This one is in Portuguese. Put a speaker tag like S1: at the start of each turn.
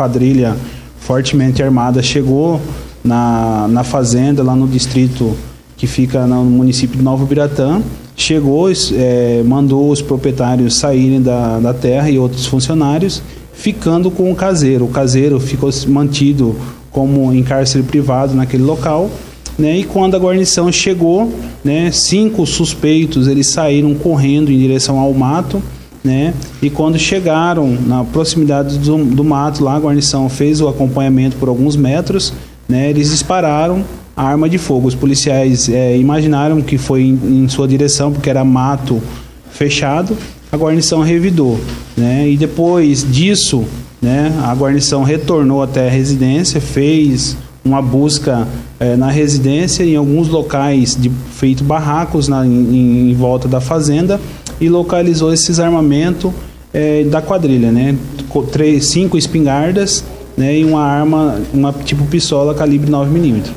S1: quadrilha fortemente armada chegou na, na fazenda, lá no distrito que fica no município de Novo Biratã, chegou, é, mandou os proprietários saírem da, da terra e outros funcionários, ficando com o caseiro. O caseiro ficou mantido como em cárcere privado naquele local. Né, e quando a guarnição chegou, né, cinco suspeitos eles saíram correndo em direção ao mato, né, e quando chegaram na proximidade do, do mato, lá a guarnição fez o acompanhamento por alguns metros, né, eles dispararam a arma de fogo. Os policiais é, imaginaram que foi em, em, sua direção, porque era mato fechado. A guarnição revidou. Né? E depois disso, né, a guarnição retornou até a residência, fez uma busca é, na residência, em alguns locais de, feito barracos na, em, em, volta da fazenda e localizou esses armamentos é, da quadrilha, né? Três, cinco espingardas né, e uma arma, uma tipo pistola calibre 9 milímetros.